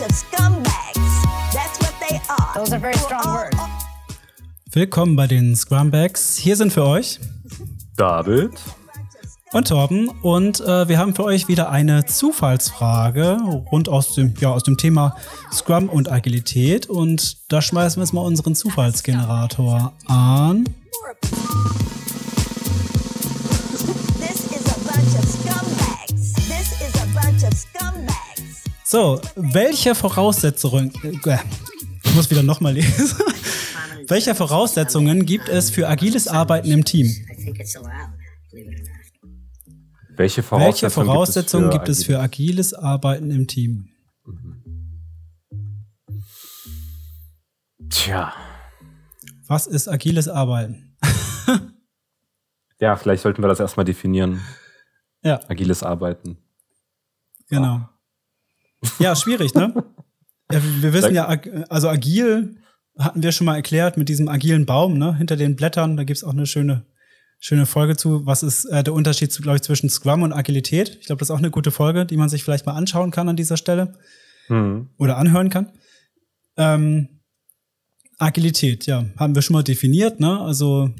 bunch of scumbags. That's what they are. Those are very strong words. Willkommen bei den Scrumbags. Hier sind für euch David. und Torben und äh, wir haben für euch wieder eine Zufallsfrage rund aus dem, ja, aus dem Thema Scrum und Agilität und da schmeißen wir jetzt mal unseren Zufallsgenerator an. So, welche Voraussetzungen, äh, ich muss wieder nochmal lesen. welche Voraussetzungen gibt es für agiles Arbeiten im Team? Welche Voraussetzungen, Welche Voraussetzungen gibt es agil- für agiles Arbeiten im Team? Tja. Was ist agiles Arbeiten? Ja, vielleicht sollten wir das erstmal definieren. Ja, Agiles Arbeiten. genau. Ja, schwierig, ne? Ja, wir wissen ja, also agil hatten wir schon mal erklärt mit diesem agilen Baum, ne? Hinter den Blättern, da gibt's auch eine schöne, schöne Folge zu. Was ist äh, der Unterschied, glaube ich, zwischen Scrum und Agilität? Ich glaube, das ist auch eine gute Folge, die man sich vielleicht mal anschauen kann an dieser Stelle. Hm. oder anhören kann. Ähm, Agilität, ja, haben wir schon mal definiert, ne? Also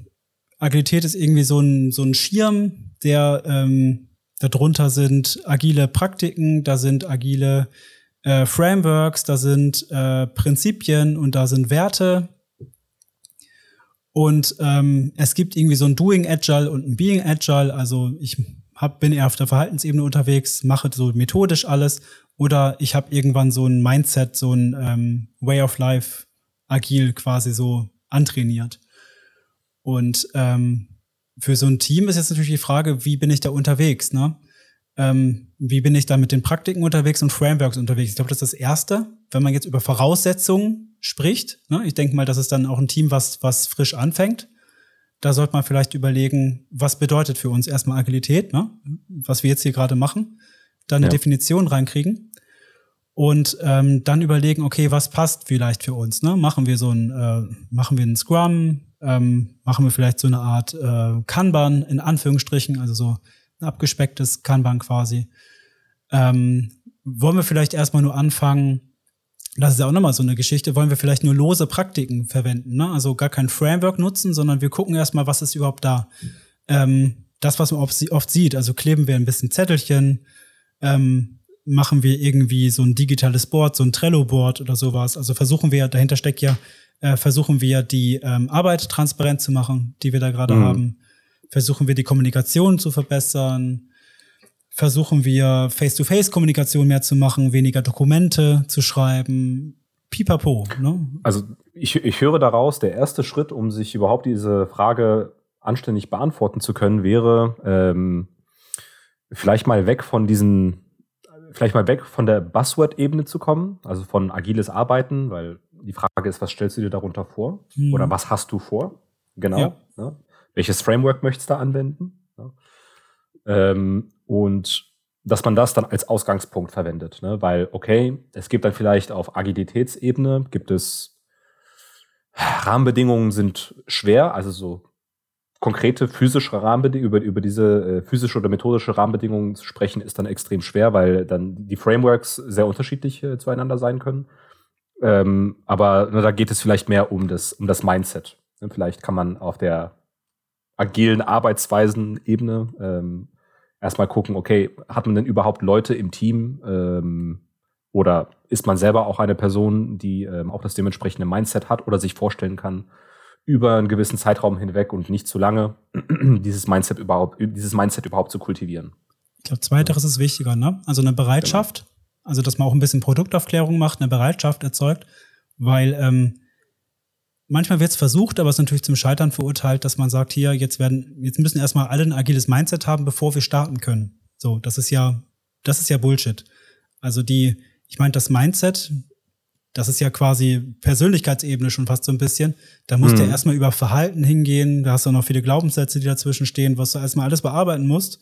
Agilität ist irgendwie so ein, so ein Schirm, der ähm, darunter sind agile Praktiken, da sind agile äh, Frameworks, da sind äh, Prinzipien und da sind Werte. Und ähm, es gibt irgendwie so ein Doing Agile und ein Being Agile. Also ich hab, bin eher auf der Verhaltensebene unterwegs, mache so methodisch alles. Oder ich habe irgendwann so ein Mindset, so ein ähm, Way of Life agil quasi so antrainiert. Und ähm, für so ein Team ist jetzt natürlich die Frage, wie bin ich da unterwegs? Ne? Ähm, wie bin ich da mit den Praktiken unterwegs und Frameworks unterwegs? Ich glaube, das ist das Erste, wenn man jetzt über Voraussetzungen spricht. Ne? Ich denke mal, das ist dann auch ein Team, was, was frisch anfängt. Da sollte man vielleicht überlegen, was bedeutet für uns erstmal Agilität, ne? was wir jetzt hier gerade machen, da eine Ja. Definition reinkriegen und ähm, dann überlegen, okay, was passt vielleicht für uns? Ne? Machen wir so ein, äh, machen wir einen Scrum, ähm, machen wir vielleicht so eine Art äh, Kanban in Anführungsstrichen, also so ein abgespecktes Kanban quasi. Ähm, wollen wir vielleicht erstmal nur anfangen, das ist ja auch nochmal so eine Geschichte, wollen wir vielleicht nur lose Praktiken verwenden, ne? also gar kein Framework nutzen, sondern wir gucken erstmal, was ist überhaupt da. Ähm, das, was man oft, sieht, also kleben wir ein bisschen Zettelchen, ähm, machen wir irgendwie so ein digitales Board, so ein Trello-Board oder sowas. Also versuchen wir, dahinter steckt ja, äh, versuchen wir die ähm, Arbeit transparent zu machen, die wir da gerade Mhm. haben. Versuchen wir die Kommunikation zu verbessern. Versuchen wir Face-to-Face-Kommunikation mehr zu machen, weniger Dokumente zu schreiben. Pipapo, ne? Also ich, ich höre daraus, der erste Schritt, um sich überhaupt diese Frage anständig beantworten zu können, wäre ähm, vielleicht mal weg von diesen, vielleicht mal weg von der Buzzword-Ebene zu kommen, also von agiles Arbeiten, weil die Frage ist, was stellst du dir darunter vor? Mhm. Oder was hast du vor? Genau. Ja. Ne? Welches Framework möchtest du anwenden? Ne? Ähm, und dass man das dann als Ausgangspunkt verwendet, ne? weil, okay, es gibt dann vielleicht auf Agilitätsebene, gibt es Rahmenbedingungen sind schwer, also so konkrete physische Rahmenbedingungen, über, über diese äh, physische oder methodische Rahmenbedingungen zu sprechen, ist dann extrem schwer, weil dann die Frameworks sehr unterschiedlich äh, zueinander sein können. Ähm, aber ne, da geht es vielleicht mehr um das, um das Mindset. Ne? Vielleicht kann man auf der agilen Arbeitsweisen-Ebene ähm, erstmal gucken, okay, hat man denn überhaupt Leute im Team ähm, oder ist man selber auch eine Person, die ähm, auch das dementsprechende Mindset hat oder sich vorstellen kann, über einen gewissen Zeitraum hinweg und nicht zu lange dieses Mindset überhaupt, dieses Mindset überhaupt zu kultivieren. Ich glaube, zweiteres ist wichtiger, ne? Also eine Bereitschaft, also dass man auch ein bisschen Produktaufklärung macht, eine Bereitschaft erzeugt, weil ähm, manchmal wird es versucht, aber es ist natürlich zum Scheitern verurteilt, dass man sagt, hier, jetzt werden, jetzt müssen erstmal alle ein agiles Mindset haben, bevor wir starten können. So, das ist ja, das ist ja Bullshit. Also die, ich meine, das Mindset, das ist ja quasi Persönlichkeitsebene schon fast so ein bisschen. Da musst du Mhm. erstmal über Verhalten hingehen, da hast du noch viele Glaubenssätze, die dazwischen stehen, was du erstmal alles bearbeiten musst.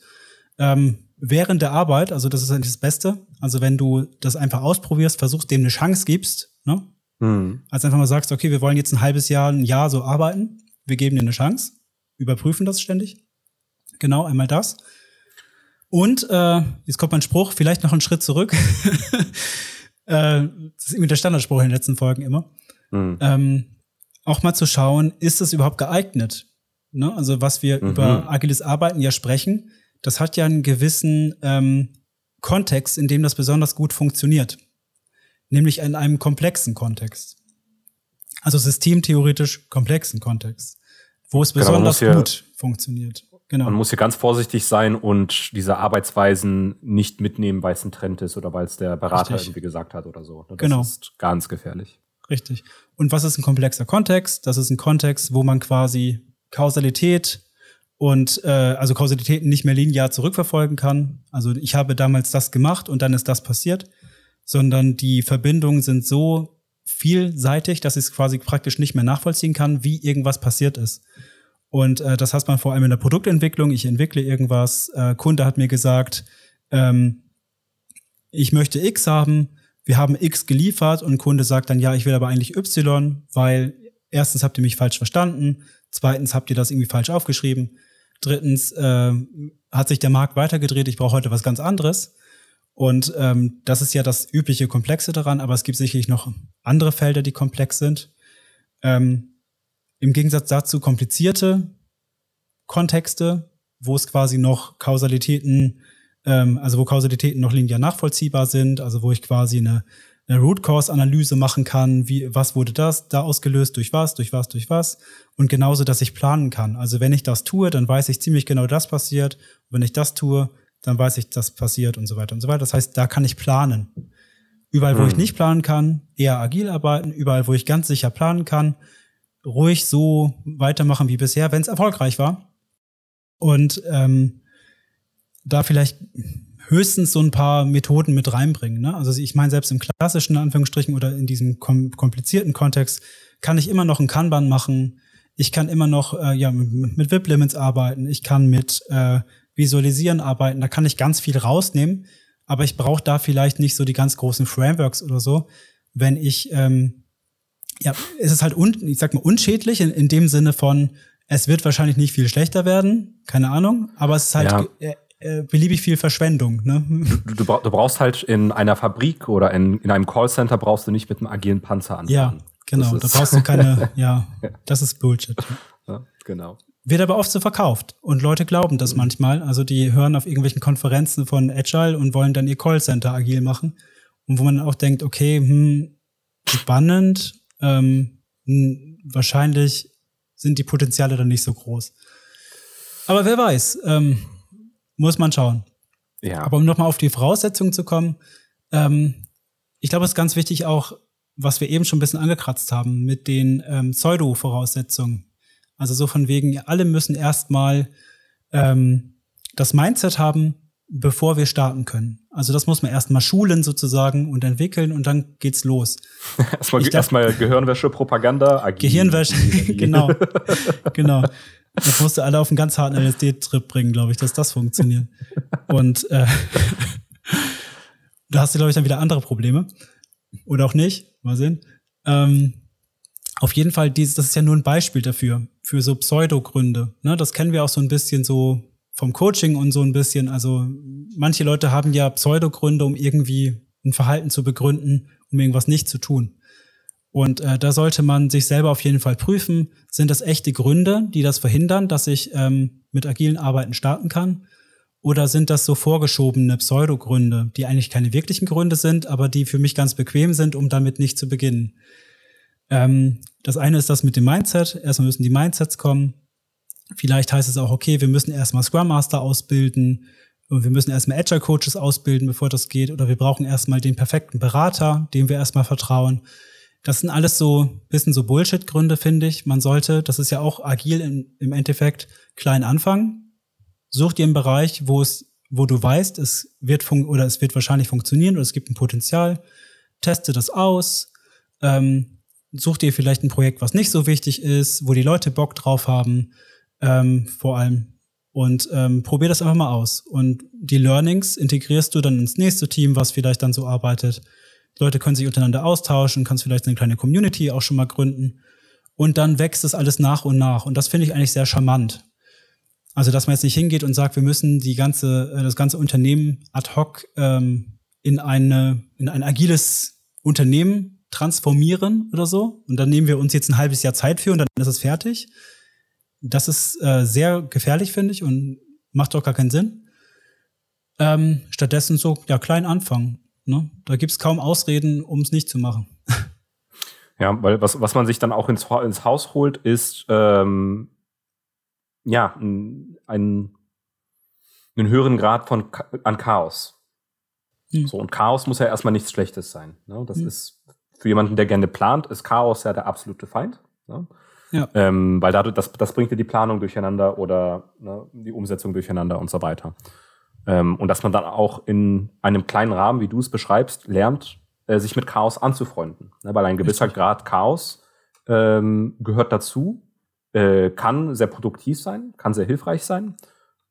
Ähm, während der Arbeit, also das ist eigentlich das Beste. Also wenn du das einfach ausprobierst, versuchst, dem eine Chance gibst, ne? Hm. Als einfach mal sagst, okay, wir wollen jetzt ein halbes Jahr, ein Jahr so arbeiten, wir geben dir eine Chance, überprüfen das ständig. Genau, einmal das. Und äh, jetzt kommt mein Spruch, vielleicht noch einen Schritt zurück. Äh, das ist irgendwie der Standardspruch in den letzten Folgen immer. Mhm. Ähm, auch mal zu schauen, ist es überhaupt geeignet? Ne? Also was wir Mhm. über agiles Arbeiten ja sprechen, das hat ja einen gewissen ähm, Kontext, in dem das besonders gut funktioniert. Nämlich in einem komplexen Kontext. Also systemtheoretisch komplexen Kontext, wo es Genau, besonders ja- gut funktioniert. Genau. Man muss hier ganz vorsichtig sein und diese Arbeitsweisen nicht mitnehmen, weil es ein Trend ist oder weil es der Berater Richtig. irgendwie gesagt hat oder so. Das Genau. ist ganz gefährlich. Richtig. Und was ist ein komplexer Kontext? Das ist ein Kontext, wo man quasi Kausalität und äh, also Kausalitäten nicht mehr linear zurückverfolgen kann. Also ich habe damals das gemacht und dann ist das passiert, sondern die Verbindungen sind so vielseitig, dass ich es quasi praktisch nicht mehr nachvollziehen kann, wie irgendwas passiert ist. Und äh, das heißt man vor allem in der Produktentwicklung. Ich entwickle irgendwas. Äh, Kunde hat mir gesagt, ähm, ich möchte X haben. Wir haben X geliefert und Kunde sagt dann, ja, ich will aber eigentlich Y, weil erstens habt ihr mich falsch verstanden, zweitens habt ihr das irgendwie falsch aufgeschrieben, drittens äh, hat sich der Markt weitergedreht, ich brauche heute was ganz anderes. Und ähm, das ist ja das übliche Komplexe daran, aber es gibt sicherlich noch andere Felder, die komplex sind. Ähm, Im Gegensatz dazu komplizierte Kontexte, wo es quasi noch Kausalitäten, ähm, also wo Kausalitäten noch linear nachvollziehbar sind, also wo ich quasi eine, eine Root Cause Analyse machen kann, wie was wurde das da ausgelöst durch was, durch was, durch was und genauso, dass ich planen kann. Also wenn ich das tue, dann weiß ich ziemlich genau, das passiert. Und wenn ich das tue, dann weiß ich, das passiert und so weiter und so weiter. Das heißt, da kann ich planen. Überall, wo Hm. ich nicht planen kann, eher agil arbeiten. Überall, wo ich ganz sicher planen kann, ruhig so weitermachen wie bisher, wenn es erfolgreich war. Und ähm, da vielleicht höchstens so ein paar Methoden mit reinbringen. Ne? Also ich meine, selbst im klassischen Anführungsstrichen oder in diesem kom komplizierten Kontext kann ich immer noch ein Kanban machen. Ich kann immer noch äh, ja, mit, mit VIP-Limits arbeiten. Ich kann mit äh, Visualisieren arbeiten. Da kann ich ganz viel rausnehmen. Aber ich brauche da vielleicht nicht so die ganz großen Frameworks oder so. Wenn ich, ähm, ja, es ist halt, un, ich sag mal, unschädlich in, in dem Sinne von, es wird wahrscheinlich nicht viel schlechter werden, keine Ahnung, aber es ist halt Ja. Äh, beliebig viel Verschwendung. Ne? Du, du, du brauchst halt in einer Fabrik oder in, in einem Callcenter brauchst du nicht mit einem agilen Panzer anfangen. Ja, genau. Das Da brauchst du keine, ja, das ist Bullshit. Ja, genau. Wird aber oft so verkauft. Und Leute glauben das manchmal. Also die hören auf irgendwelchen Konferenzen von Agile und wollen dann ihr Callcenter agil machen. Und wo man dann auch denkt, okay, hm, spannend, ähm, hm, wahrscheinlich sind die Potenziale dann nicht so groß. Aber wer weiß, ähm, muss man schauen. Ja. Aber um nochmal auf die Voraussetzungen zu kommen, ähm, ich glaube, es ist ganz wichtig auch, was wir eben schon ein bisschen angekratzt haben, mit den ähm, Pseudo-Voraussetzungen. Also so von wegen, alle müssen erstmal ähm, das Mindset haben, bevor wir starten können. Also das muss man erstmal schulen sozusagen und entwickeln und dann geht's los. erstmal, erstmal Gehirnwäsche, Propaganda, agil. Gehirnwäsche, genau. genau. Das musst du alle auf einen ganz harten LSD-Trip bringen, glaube ich, dass das funktioniert. Und äh, da hast du, glaube ich, dann wieder andere Probleme. Oder auch nicht. Mal sehen. Ähm, auf jeden Fall, dieses, das ist ja nur ein Beispiel dafür, für so Pseudogründe. Ne? Das kennen wir auch so ein bisschen so vom Coaching und so ein bisschen. Also manche Leute haben ja Pseudogründe, um irgendwie ein Verhalten zu begründen, um irgendwas nicht zu tun. Und äh, da sollte man sich selber auf jeden Fall prüfen, sind das echte Gründe, die das verhindern, dass ich ähm, mit agilen Arbeiten starten kann? Oder sind das so vorgeschobene Pseudogründe, die eigentlich keine wirklichen Gründe sind, aber die für mich ganz bequem sind, um damit nicht zu beginnen? Ähm, das eine ist das mit dem Mindset. Erstmal müssen die Mindsets kommen. Vielleicht heißt es auch, okay, wir müssen erstmal Scrum Master ausbilden und wir müssen erstmal Agile Coaches ausbilden, bevor das geht. Oder wir brauchen erstmal den perfekten Berater, dem wir erstmal vertrauen. Das sind alles so bisschen so Bullshit-Gründe, finde ich. Man sollte, das ist ja auch agil im, im Endeffekt, klein anfangen. Such dir einen Bereich, wo es, wo du weißt, es wird fun oder es wird wahrscheinlich funktionieren oder es gibt ein Potenzial. Teste das aus. Ähm, such dir vielleicht ein Projekt, was nicht so wichtig ist, wo die Leute Bock drauf haben, ähm, vor allem. Und ähm, probier das einfach mal aus. Und die Learnings integrierst du dann ins nächste Team, was vielleicht dann so arbeitet. Leute können sich untereinander austauschen, kannst vielleicht eine kleine Community auch schon mal gründen. Und dann wächst es alles nach und nach. Und das finde ich eigentlich sehr charmant. Also, dass man jetzt nicht hingeht und sagt, wir müssen die ganze, äh, das ganze Unternehmen ad hoc ähm, in eine, in ein agiles Unternehmen transformieren oder so. Und dann nehmen wir uns jetzt ein halbes Jahr Zeit für und dann ist es fertig. Das ist äh, sehr gefährlich, finde ich, und macht doch gar keinen Sinn. Ähm, stattdessen so, ja, klein anfangen. Ne? Da gibt's kaum Ausreden, um es nicht zu machen. Ja, weil was, was man sich dann auch ins, ins Haus holt, ist ähm, ja ein, ein, einen höheren Grad von an Chaos. Hm. So, und Chaos muss ja erstmal nichts Schlechtes sein. Ne? Das Hm. ist für jemanden, der gerne plant, ist Chaos ja der absolute Feind. Ne? Ja. Ähm, weil dadurch, das, das bringt ja die Planung durcheinander oder ne, die Umsetzung durcheinander und so weiter. Ähm, und dass man dann auch in einem kleinen Rahmen, wie du es beschreibst, lernt, äh, sich mit Chaos anzufreunden. Ne? Weil ein gewisser Richtig. Grad Chaos ähm, gehört dazu, äh, kann sehr produktiv sein, kann sehr hilfreich sein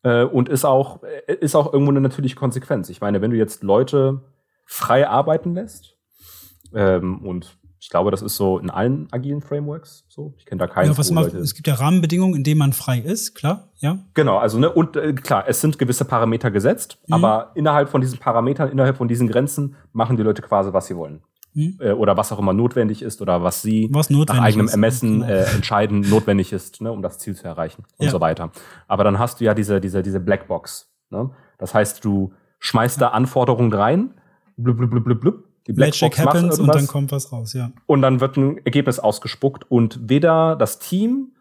äh, und ist auch, äh, ist auch irgendwo eine natürliche Konsequenz. Ich meine, wenn du jetzt Leute frei arbeiten lässt, ähm, und ich glaube, das ist so in allen agilen Frameworks so. Ich kenne da keinen. Ja, was Leute- es gibt ja Rahmenbedingungen, in denen man frei ist, klar, ja. Genau, also ne, und äh, klar, es sind gewisse Parameter gesetzt, Mhm. aber innerhalb von diesen Parametern, innerhalb von diesen Grenzen machen die Leute quasi, was sie wollen. Mhm. Äh, oder was auch immer notwendig ist oder was sie Was nach eigenem ist. Ermessen Genau. äh, entscheiden notwendig ist, ne, um das Ziel zu erreichen und Ja. so weiter. Aber dann hast du ja diese, diese, diese Blackbox. Ne? Das heißt, du schmeißt da Anforderungen rein, blub, blub, blub, blub, blub. Die Magic Blackbox macht happens und dann kommt was raus, ja. und dann wird ein Ergebnis ausgespuckt und weder das Team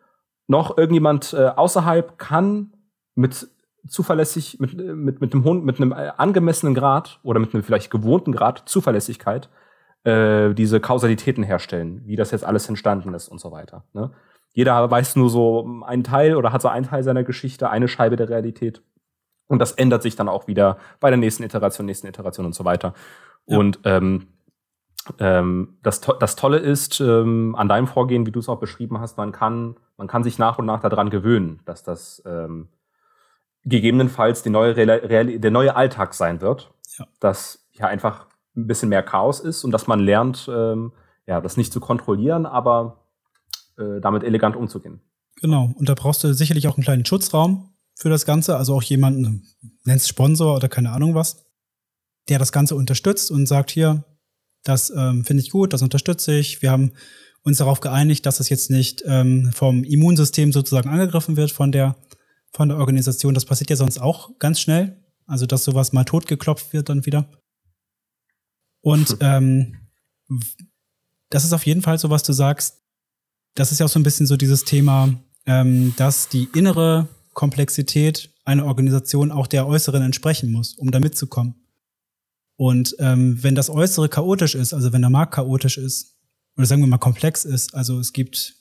noch irgendjemand äh, außerhalb kann mit zuverlässig mit äh, mit mit einem hohen, mit einem äh, angemessenen Grad oder mit einem vielleicht gewohnten Grad Zuverlässigkeit äh, diese Kausalitäten herstellen, wie das jetzt alles entstanden ist und so weiter. Ne? Jeder weiß nur so einen Teil oder hat so einen Teil seiner Geschichte, eine Scheibe der Realität. Und das ändert sich dann auch wieder bei der nächsten Iteration, nächsten Iteration und so weiter. Ja. Und ähm, ähm, das, To- das Tolle ist ähm, an deinem Vorgehen, wie du es auch beschrieben hast, man kann, man kann sich nach und nach daran gewöhnen, dass das ähm, gegebenenfalls die neue Real Real der neue Alltag sein wird. Ja. Dass ja einfach ein bisschen mehr Chaos ist und dass man lernt, ähm, ja, das nicht zu kontrollieren, aber äh, damit elegant umzugehen. Genau. Und da brauchst du sicherlich auch einen kleinen Schutzraum für das Ganze, also auch jemanden, nennst Sponsor oder keine Ahnung was, der das Ganze unterstützt und sagt, hier, das ähm, finde ich gut, das unterstütze ich. Wir haben uns darauf geeinigt, dass es jetzt nicht ähm, vom Immunsystem sozusagen angegriffen wird von der, von der Organisation. Das passiert ja sonst auch ganz schnell. Also, dass sowas mal totgeklopft wird dann wieder. Und ähm, w- das ist auf jeden Fall so, was du sagst. Das ist ja auch so ein bisschen so dieses Thema, ähm, dass die innere Komplexität einer Organisation auch der äußeren entsprechen muss, um da mitzukommen. Und ähm, wenn das Äußere chaotisch ist, also wenn der Markt chaotisch ist, oder sagen wir mal komplex ist, also es gibt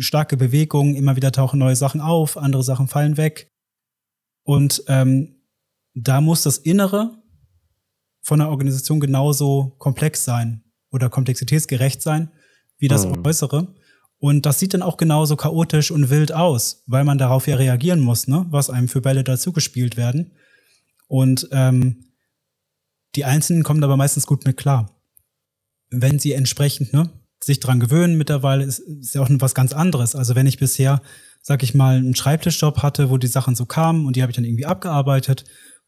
starke Bewegungen, immer wieder tauchen neue Sachen auf, andere Sachen fallen weg. Und ähm, da muss das Innere von der Organisation genauso komplex sein oder komplexitätsgerecht sein wie das Mhm. Äußere. Und das sieht dann auch genauso chaotisch und wild aus, weil man darauf ja reagieren muss, ne? was einem für Bälle dazugespielt werden. Und ähm, die Einzelnen kommen aber meistens gut mit klar. Wenn sie entsprechend ne, sich dran gewöhnen mittlerweile, ist, ist ja auch was ganz anderes. Also wenn ich bisher, sag ich mal, einen Schreibtischjob hatte, wo die Sachen so kamen und die habe ich dann irgendwie abgearbeitet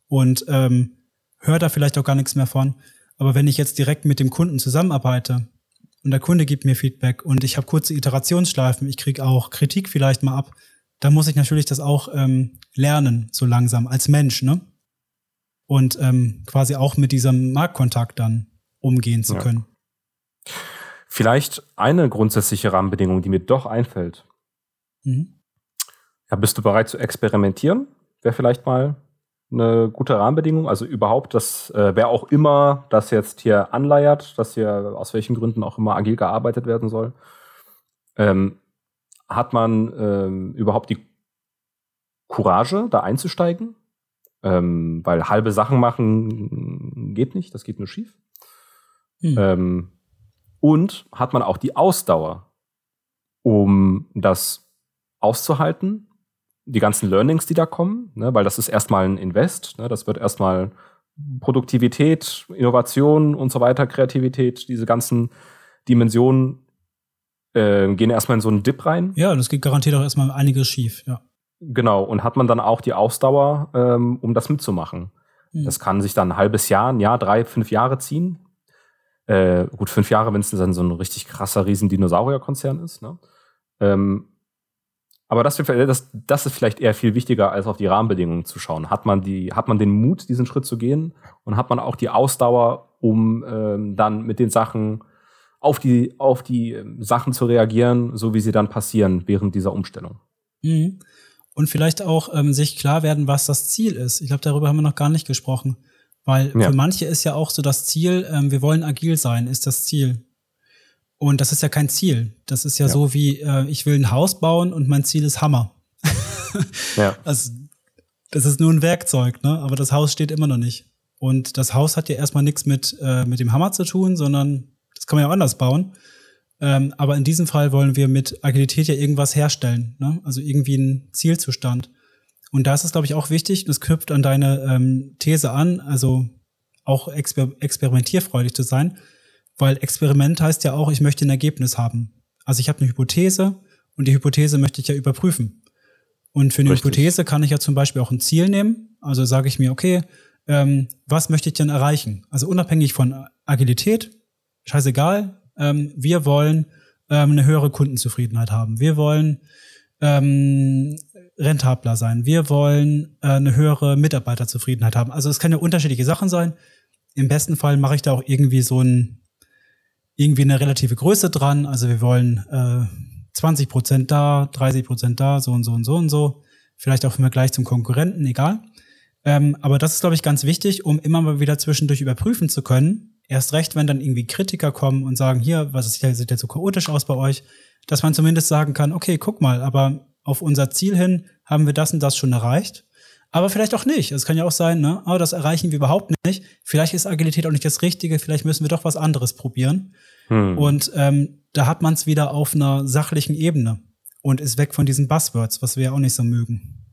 und ähm, höre da vielleicht auch gar nichts mehr von. Aber wenn ich jetzt direkt mit dem Kunden zusammenarbeite und der Kunde gibt mir Feedback und ich habe kurze Iterationsschleifen, ich kriege auch Kritik vielleicht mal ab, dann muss ich natürlich das auch ähm, lernen, so langsam, als Mensch, ne? Und ähm, quasi auch mit diesem Marktkontakt dann umgehen zu Ja. können. Vielleicht eine grundsätzliche Rahmenbedingung, die mir doch einfällt. Mhm. Ja, bist du bereit zu experimentieren? Wäre vielleicht mal eine gute Rahmenbedingung. Also überhaupt, dass äh, wer auch immer das jetzt hier anleiert, dass hier aus welchen Gründen auch immer agil gearbeitet werden soll, ähm, hat man ähm, überhaupt die Courage, da einzusteigen? Ähm, weil halbe Sachen machen geht nicht, das geht nur schief. Hm. Ähm, und hat man auch die Ausdauer, um das auszuhalten, die ganzen Learnings, die da kommen, ne, weil das ist erstmal ein Invest, ne, das wird erstmal Produktivität, Innovation und so weiter, Kreativität, diese ganzen Dimensionen äh, gehen erstmal in so einen Dip rein. Ja, das geht garantiert auch erstmal einiges schief, ja. Genau, und hat man dann auch die Ausdauer, ähm, um das mitzumachen. Hm. Das kann sich dann ein halbes Jahr, ein Jahr, drei, fünf Jahre ziehen. Äh, gut, fünf Jahre, wenn es dann so ein richtig krasser riesen Dinosaurier-Konzern ist. Ne? Ähm, aber das, das, das ist vielleicht eher viel wichtiger, als auf die Rahmenbedingungen zu schauen. Hat man, die, hat man den Mut, diesen Schritt zu gehen? Und hat man auch die Ausdauer, um ähm, dann mit den Sachen auf die, auf die ähm, Sachen zu reagieren, so wie sie dann passieren während dieser Umstellung? Mhm. Und vielleicht auch ähm, sich klar werden, was das Ziel ist. Ich glaube, darüber haben wir noch gar nicht gesprochen. Weil ja. für manche ist ja auch so das Ziel, ähm, wir wollen agil sein, ist das Ziel. Und das ist ja kein Ziel. Das ist ja, ja. so wie, äh, ich will ein Haus bauen und mein Ziel ist Hammer. ja. Also, das ist nur ein Werkzeug, ne? Aber das Haus steht immer noch nicht. Und das Haus hat ja erstmal nichts mit, äh, mit dem Hammer zu tun, sondern das kann man ja auch anders bauen. Ähm, aber in diesem Fall wollen wir mit Agilität ja irgendwas herstellen, ne? also irgendwie ein Zielzustand. Und da ist es, glaube ich, auch wichtig, das knüpft an deine ähm, These an, also auch exper experimentierfreudig zu sein, weil Experiment heißt ja auch, ich möchte ein Ergebnis haben. Also ich habe eine Hypothese und die Hypothese möchte ich ja überprüfen. Und für eine Richtig. Hypothese kann ich ja zum Beispiel auch ein Ziel nehmen. Also sage ich mir, okay, ähm, was möchte ich denn erreichen? Also unabhängig von Agilität, scheißegal, ähm, wir wollen ähm, eine höhere Kundenzufriedenheit haben. Wir wollen ähm, rentabler sein. Wir wollen äh, eine höhere Mitarbeiterzufriedenheit haben. Also es kann ja unterschiedliche Sachen sein. Im besten Fall mache ich da auch irgendwie so ein irgendwie eine relative Größe dran. Also wir wollen äh, 20 Prozent da, 30 Prozent da, so und so und so und so. Vielleicht auch im Vergleich zum Konkurrenten, egal. Ähm, aber das ist, glaube ich, ganz wichtig, um immer mal wieder zwischendurch überprüfen zu können. Erst recht, wenn dann irgendwie Kritiker kommen und sagen, hier, was ist, sieht jetzt so chaotisch aus bei euch, dass man zumindest sagen kann, okay, guck mal, aber auf unser Ziel hin haben wir das und das schon erreicht. Aber vielleicht auch nicht. Es kann ja auch sein, ne? Oh, das erreichen wir überhaupt nicht. Vielleicht ist Agilität auch nicht das Richtige. Vielleicht müssen wir doch was anderes probieren. Hm. Und ähm, da hat man es wieder auf einer sachlichen Ebene und ist weg von diesen Buzzwords, was wir ja auch nicht so mögen.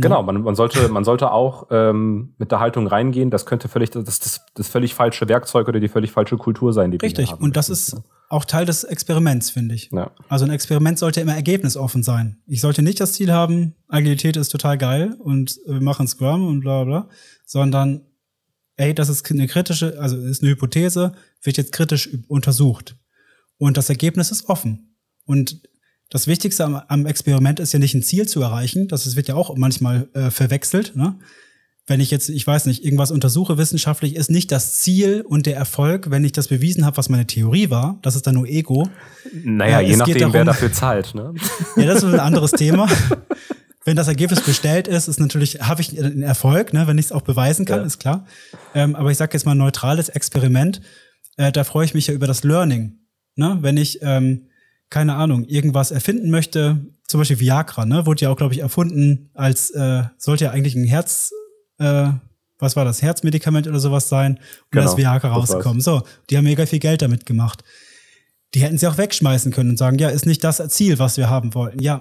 Genau, man, man, sollte, man sollte auch ähm, mit der Haltung reingehen, das könnte völlig das, das, das völlig falsche Werkzeug oder die völlig falsche Kultur sein, die Richtig, wir haben. und das ist auch Teil des Experiments, finde ich. Ja. Also ein Experiment sollte immer ergebnisoffen sein. Ich sollte nicht das Ziel haben, Agilität ist total geil und wir machen Scrum und bla bla, sondern ey, das ist eine kritische, also ist eine Hypothese, wird jetzt kritisch untersucht. Und das Ergebnis ist offen. Und das Wichtigste am, am, Experiment ist ja nicht ein Ziel zu erreichen. Das wird ja auch manchmal äh, verwechselt. Ne? Wenn ich jetzt, ich weiß nicht, irgendwas untersuche wissenschaftlich, ist nicht das Ziel und der Erfolg, wenn ich das bewiesen habe, was meine Theorie war. Das ist dann nur Ego. Naja, äh, je nachdem, darum, wer dafür zahlt. Ne? Ja, das ist ein anderes Thema. Wenn das Ergebnis bestellt ist, ist natürlich, habe ich einen Erfolg, ne, wenn ich es auch beweisen kann, ja. ist klar. Ähm, aber ich sage jetzt mal neutrales Experiment, äh, da freue ich mich ja über das Learning. Ne? Wenn ich ähm, keine Ahnung, irgendwas erfinden möchte, zum Beispiel Viagra, ne, wurde ja auch, glaube ich, erfunden als, äh, sollte ja eigentlich ein Herz, äh, was war das, Herzmedikament oder sowas sein, und genau, da ist Viagra rausgekommen. So, die haben mega viel Geld damit gemacht. Die hätten sie auch wegschmeißen können und sagen, ja, ist nicht das Ziel, was wir haben wollten. Ja,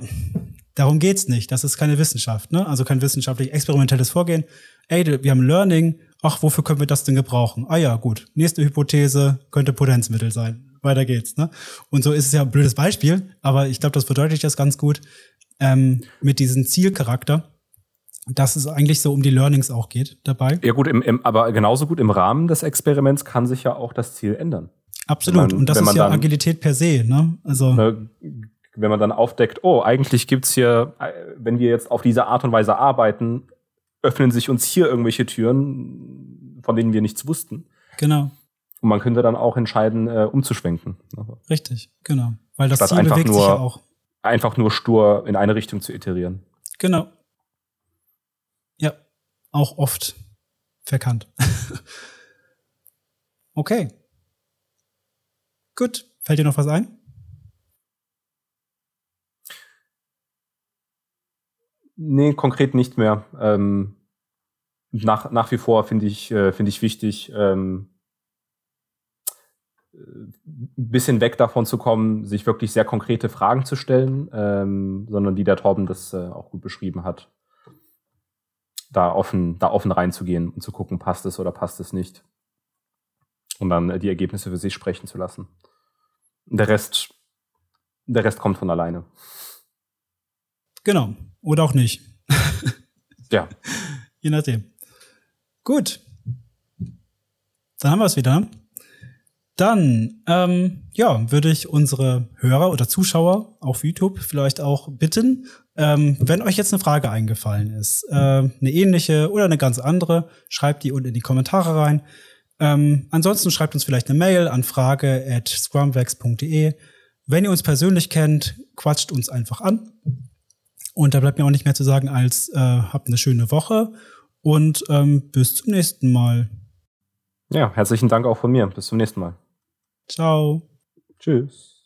darum geht's nicht. Das ist keine Wissenschaft, ne? Also kein wissenschaftlich experimentelles Vorgehen. Ey, wir haben Learning. Ach, wofür können wir das denn gebrauchen? Ah ja, gut. Nächste Hypothese könnte Potenzmittel sein weiter geht's. Ne? Und so ist es ja ein blödes Beispiel, aber ich glaube, das verdeutlicht das ganz gut ähm, mit diesem Zielcharakter, dass es eigentlich so um die Learnings auch geht dabei. Ja gut, im, im, aber genauso gut im Rahmen des Experiments kann sich ja auch das Ziel ändern. Absolut. Man, und das ist ja dann, Agilität per se. Ne? Also ne, wenn man dann aufdeckt, oh, eigentlich gibt's hier, äh, wenn wir jetzt auf diese Art und Weise arbeiten, öffnen sich uns hier irgendwelche Türen, von denen wir nichts wussten. Genau. Und man könnte dann auch entscheiden, äh, umzuschwenken. Richtig, genau. Weil das Statt Ziel bewegt nur, sich ja auch. Einfach nur stur in eine Richtung zu iterieren. Genau. Ja, auch oft verkannt. okay. Gut. Fällt dir noch was ein? Nee, konkret nicht mehr. Ähm, nach, nach wie vor finde ich, äh, finde ich wichtig, ähm, ein bisschen weg davon zu kommen, sich wirklich sehr konkrete Fragen zu stellen, ähm, sondern die der Torben das äh, auch gut beschrieben hat. Da offen, da offen reinzugehen und zu gucken, passt es oder passt es nicht. Und dann äh, die Ergebnisse für sich sprechen zu lassen. Der Rest, der Rest kommt von alleine. Genau. Oder auch nicht. ja. Je nachdem. Gut. dann haben wir es wieder. Dann, ähm, ja, würde ich unsere Hörer oder Zuschauer auf YouTube vielleicht auch bitten, ähm, wenn euch jetzt eine Frage eingefallen ist, äh, eine ähnliche oder eine ganz andere, schreibt die unten in die Kommentare rein. Ähm, ansonsten schreibt uns vielleicht eine Mail an frage at scrumvex.de. Wenn ihr uns persönlich kennt, quatscht uns einfach an. Und da bleibt mir auch nicht mehr zu sagen, als äh, habt eine schöne Woche und ähm, bis zum nächsten Mal. Ja, herzlichen Dank auch von mir. Bis zum nächsten Mal. Ciao. Tschüss.